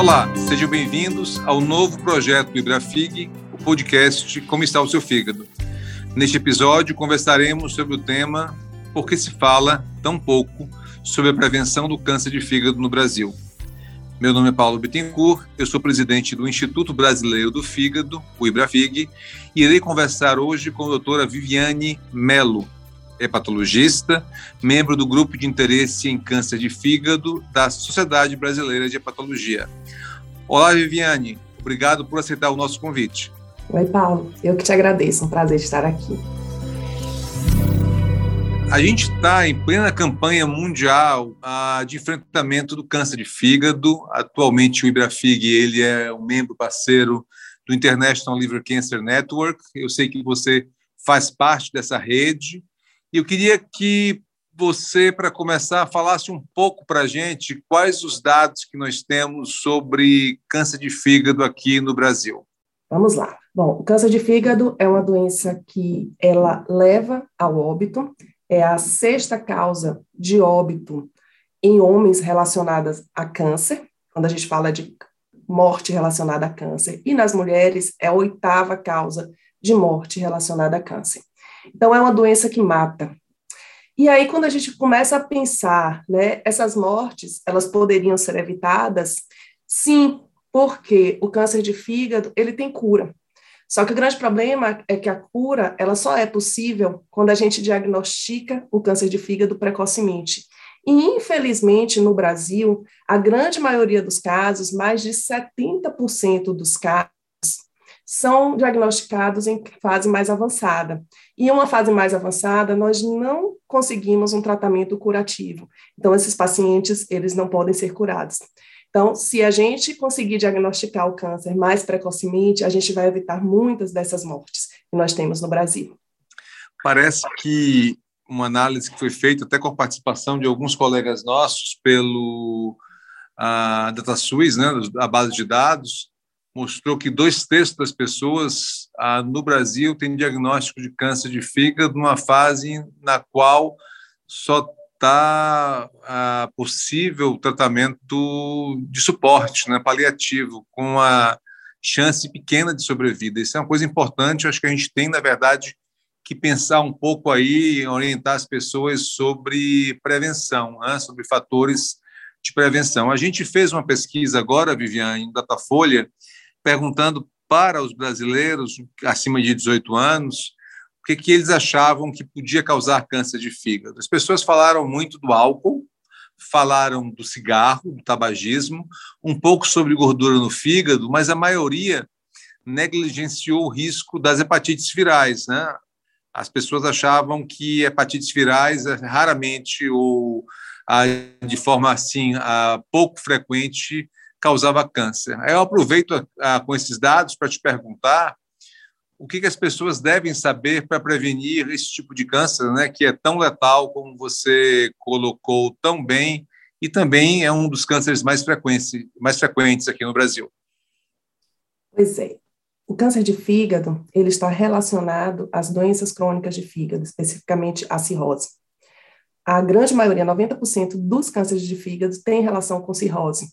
Olá, sejam bem-vindos ao novo projeto do Ibrafig, o podcast Como está o seu fígado. Neste episódio, conversaremos sobre o tema Por que se fala tão pouco sobre a prevenção do câncer de fígado no Brasil. Meu nome é Paulo Bittencourt, eu sou presidente do Instituto Brasileiro do Fígado, o Ibrafig, e irei conversar hoje com a doutora Viviane Melo, hepatologista, membro do grupo de interesse em câncer de fígado da Sociedade Brasileira de Hepatologia. Olá, Viviane, obrigado por aceitar o nosso convite. Oi, Paulo, eu que te agradeço, um prazer estar aqui. A gente está em plena campanha mundial uh, de enfrentamento do câncer de fígado. Atualmente, o Ibrafig ele é um membro parceiro do International Liver Cancer Network. Eu sei que você faz parte dessa rede e eu queria que você, para começar, falasse um pouco para a gente quais os dados que nós temos sobre câncer de fígado aqui no Brasil. Vamos lá. Bom, o câncer de fígado é uma doença que ela leva ao óbito, é a sexta causa de óbito em homens relacionadas a câncer, quando a gente fala de morte relacionada a câncer, e nas mulheres é a oitava causa de morte relacionada a câncer. Então, é uma doença que mata. E aí, quando a gente começa a pensar, né, essas mortes, elas poderiam ser evitadas? Sim, porque o câncer de fígado, ele tem cura. Só que o grande problema é que a cura, ela só é possível quando a gente diagnostica o câncer de fígado precocemente. E, infelizmente, no Brasil, a grande maioria dos casos, mais de 70% dos casos, são diagnosticados em fase mais avançada. E em uma fase mais avançada, nós não conseguimos um tratamento curativo. Então, esses pacientes, eles não podem ser curados. Então, se a gente conseguir diagnosticar o câncer mais precocemente, a gente vai evitar muitas dessas mortes que nós temos no Brasil. Parece que uma análise que foi feita até com a participação de alguns colegas nossos pelo a DataSUS, né, a base de dados, mostrou que dois terços das pessoas ah, no Brasil têm diagnóstico de câncer de fígado numa fase na qual só está ah, possível tratamento de suporte, né, paliativo, com uma chance pequena de sobrevida. Isso é uma coisa importante, acho que a gente tem, na verdade, que pensar um pouco aí, orientar as pessoas sobre prevenção, né, sobre fatores de prevenção. A gente fez uma pesquisa agora, Viviane, em Datafolha, perguntando para os brasileiros acima de 18 anos o que, que eles achavam que podia causar câncer de fígado. As pessoas falaram muito do álcool, falaram do cigarro, do tabagismo, um pouco sobre gordura no fígado, mas a maioria negligenciou o risco das hepatites virais, né? As pessoas achavam que hepatites virais raramente ou de forma assim pouco frequente causava câncer. Eu aproveito a, a, com esses dados para te perguntar o que, que as pessoas devem saber para prevenir esse tipo de câncer, né, que é tão letal como você colocou tão bem e também é um dos cânceres mais frequentes, mais frequentes aqui no Brasil. Pois é. O câncer de fígado, ele está relacionado às doenças crônicas de fígado, especificamente a cirrose. A grande maioria, 90% dos cânceres de fígado tem relação com cirrose.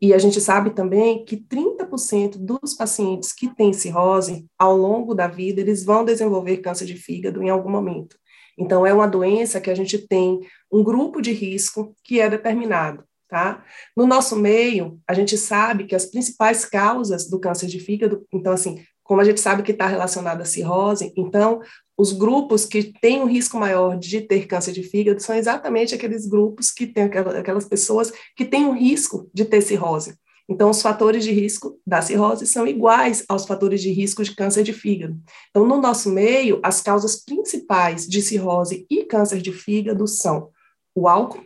E a gente sabe também que 30% dos pacientes que têm cirrose, ao longo da vida, eles vão desenvolver câncer de fígado em algum momento. Então, é uma doença que a gente tem um grupo de risco que é determinado, tá? No nosso meio, a gente sabe que as principais causas do câncer de fígado, então, assim, como a gente sabe que está relacionado à cirrose, então, os grupos que têm um risco maior de ter câncer de fígado são exatamente aqueles grupos que têm aquelas pessoas que têm um risco de ter cirrose. Então, os fatores de risco da cirrose são iguais aos fatores de risco de câncer de fígado. Então, no nosso meio, as causas principais de cirrose e câncer de fígado são o álcool,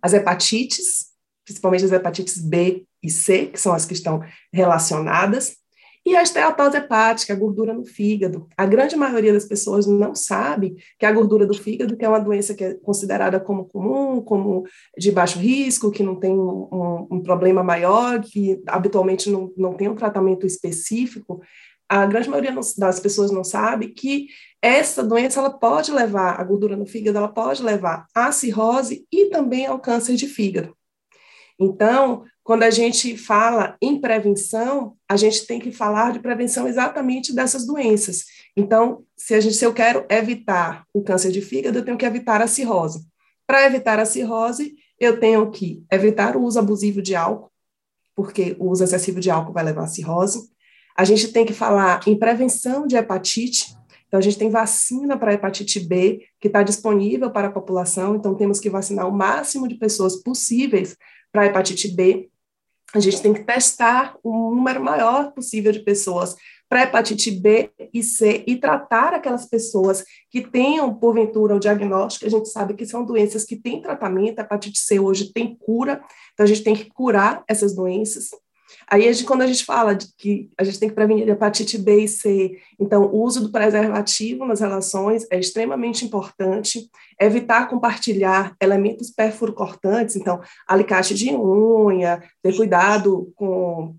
as hepatites, principalmente as hepatites B e C, que são as que estão relacionadas, e a esteatose hepática, a gordura no fígado. A grande maioria das pessoas não sabe que a gordura do fígado, que é uma doença que é considerada como comum, como de baixo risco, que não tem um, um problema maior, que habitualmente não, não tem um tratamento específico, a grande maioria das pessoas não sabe que essa doença ela pode levar, a gordura no fígado, ela pode levar à cirrose e também ao câncer de fígado. Então, quando a gente fala em prevenção, a gente tem que falar de prevenção exatamente dessas doenças. Então, se, a gente, se eu quero evitar o câncer de fígado, eu tenho que evitar a cirrose. Para evitar a cirrose, eu tenho que evitar o uso abusivo de álcool, porque o uso excessivo de álcool vai levar à cirrose. A gente tem que falar em prevenção de hepatite. Então, a gente tem vacina para hepatite B, que está disponível para a população, então temos que vacinar o máximo de pessoas possíveis para hepatite B a gente tem que testar um número maior possível de pessoas para hepatite B e C e tratar aquelas pessoas que tenham, porventura, o diagnóstico. A gente sabe que são doenças que têm tratamento, a hepatite C hoje tem cura, então a gente tem que curar essas doenças. Aí, a gente, quando a gente fala de que a gente tem que prevenir hepatite B e C, então, o uso do preservativo nas relações é extremamente importante. Evitar compartilhar elementos perfurocortantes, então, alicate de unha, ter cuidado com.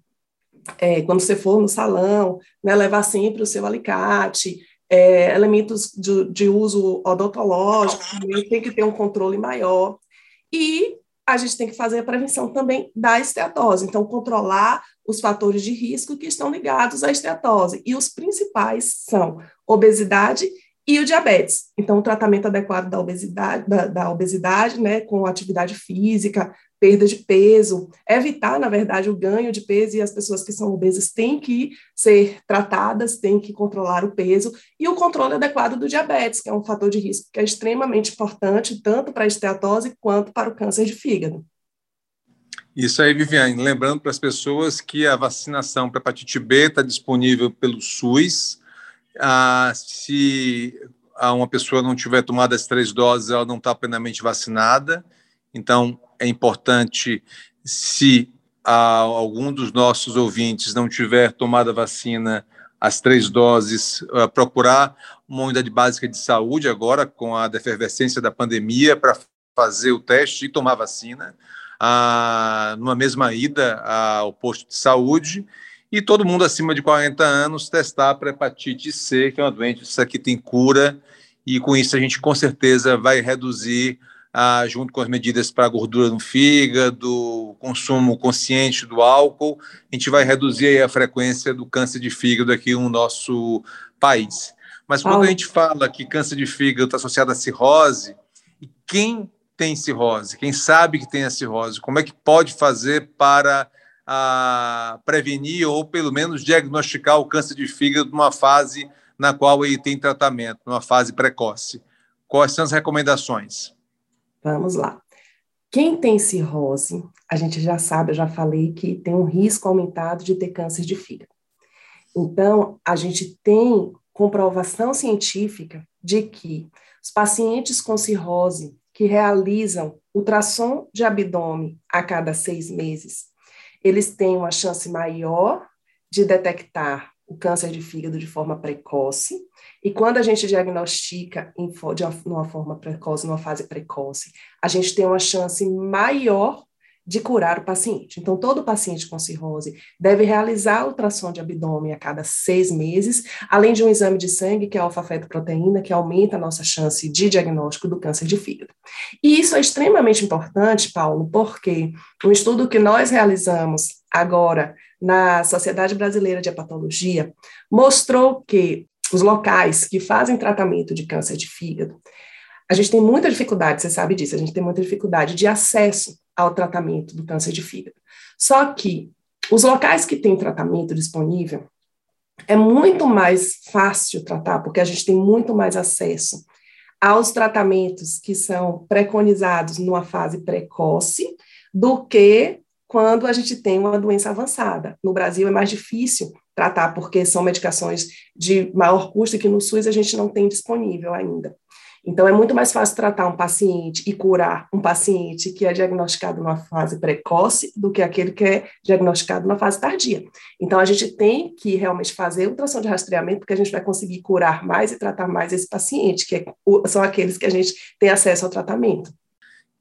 É, quando você for no salão, né, levar sempre o seu alicate, é, elementos de, de uso odontológico, tem que ter um controle maior. E a gente tem que fazer a prevenção também da esteatose. Então, controlar os fatores de risco que estão ligados à esteatose. E os principais são obesidade e o diabetes. Então, o tratamento adequado da obesidade, da, da, obesidade, né, com atividade física, perda de peso, evitar, na verdade, o ganho de peso, e as pessoas que são obesas têm que ser tratadas, têm que controlar o peso, e o controle adequado do diabetes, que é um fator de risco que é extremamente importante, tanto para a esteatose quanto para o câncer de fígado. Isso aí, Viviane. Lembrando para as pessoas que a vacinação para hepatite B está disponível pelo SUS, ah, se uma pessoa não tiver tomado as três doses, ela não está plenamente vacinada. Então, é importante, se ah, algum dos nossos ouvintes não tiver tomado a vacina, as três doses, ah, procurar uma unidade básica de saúde agora, com a efervescência da pandemia, para fazer o teste e tomar vacina, ah, numa mesma ida ao posto de saúde e todo mundo acima de 40 anos testar para hepatite C, que é uma doença que tem cura, e com isso a gente com certeza vai reduzir, ah, junto com as medidas para a gordura no fígado, consumo consciente do álcool, a gente vai reduzir a frequência do câncer de fígado aqui no nosso país. Mas quando a gente fala que câncer de fígado está associado à cirrose, e quem tem cirrose, quem sabe que tem a cirrose, como é que pode fazer para a prevenir ou pelo menos diagnosticar o câncer de fígado numa fase na qual ele tem tratamento, numa fase precoce. Quais são as recomendações? Vamos lá. Quem tem cirrose, a gente já sabe, eu já falei que tem um risco aumentado de ter câncer de fígado. Então, a gente tem comprovação científica de que os pacientes com cirrose que realizam ultrassom de abdômen a cada seis meses eles têm uma chance maior de detectar o câncer de fígado de forma precoce. E quando a gente diagnostica em, de uma forma precoce, numa fase precoce, a gente tem uma chance maior de curar o paciente. Então, todo paciente com cirrose deve realizar ultrassom de abdômen a cada seis meses, além de um exame de sangue, que é a alfa-fetoproteína, que aumenta a nossa chance de diagnóstico do câncer de fígado. E isso é extremamente importante, Paulo, porque um estudo que nós realizamos agora na Sociedade Brasileira de Hepatologia mostrou que os locais que fazem tratamento de câncer de fígado, a gente tem muita dificuldade, você sabe disso, a gente tem muita dificuldade de acesso ao tratamento do câncer de fígado. Só que os locais que têm tratamento disponível é muito mais fácil tratar, porque a gente tem muito mais acesso aos tratamentos que são preconizados numa fase precoce do que quando a gente tem uma doença avançada. No Brasil é mais difícil tratar, porque são medicações de maior custo que no SUS a gente não tem disponível ainda. Então, é muito mais fácil tratar um paciente e curar um paciente que é diagnosticado numa fase precoce do que aquele que é diagnosticado numa fase tardia. Então, a gente tem que realmente fazer ultrassom de rastreamento, porque a gente vai conseguir curar mais e tratar mais esse paciente, que é, são aqueles que a gente tem acesso ao tratamento.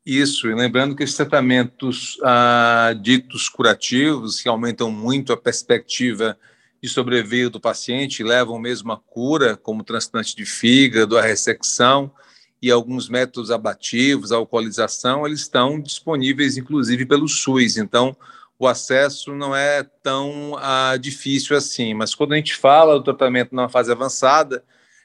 Isso, e lembrando que esses tratamentos ah, ditos curativos, que aumentam muito a perspectiva de sobreviver do paciente levam mesmo à cura, como transplante de fígado, a ressecção e alguns métodos abativos, a alcoolização, eles estão disponíveis inclusive pelo SUS. Então, o acesso não é tão ah, difícil assim. Mas quando a gente fala do tratamento numa fase avançada,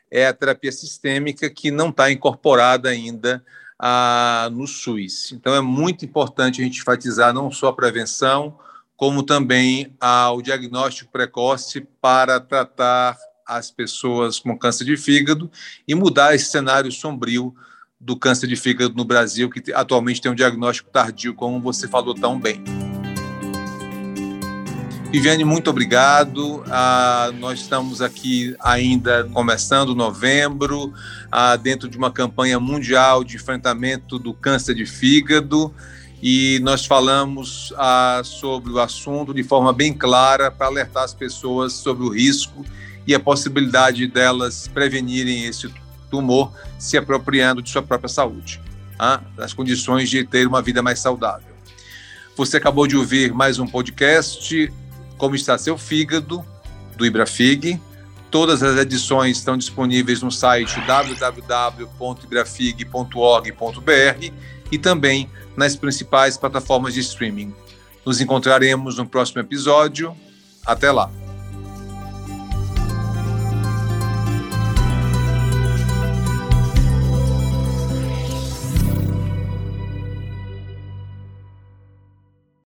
é a terapia sistêmica que não está incorporada ainda ah, no SUS. Então é muito importante a gente enfatizar não só a prevenção, como também ah, o diagnóstico precoce para tratar as pessoas com câncer de fígado e mudar esse cenário sombrio do câncer de fígado no Brasil, que atualmente tem um diagnóstico tardio, como você falou tão bem. Viviane, muito obrigado. Ah, nós estamos aqui ainda começando novembro, ah, dentro de uma campanha mundial de enfrentamento do câncer de fígado, e nós falamos ah, sobre o assunto de forma bem clara para alertar as pessoas sobre o risco e a possibilidade delas prevenirem esse tumor se apropriando de sua própria saúde, ah, das condições de ter uma vida mais saudável. Você acabou de ouvir mais um podcast como está seu fígado, do Ibrafig. Todas as edições estão disponíveis no site www.ibrafig.org.br e também nas principais plataformas de streaming. Nos encontraremos no próximo episódio. Até lá!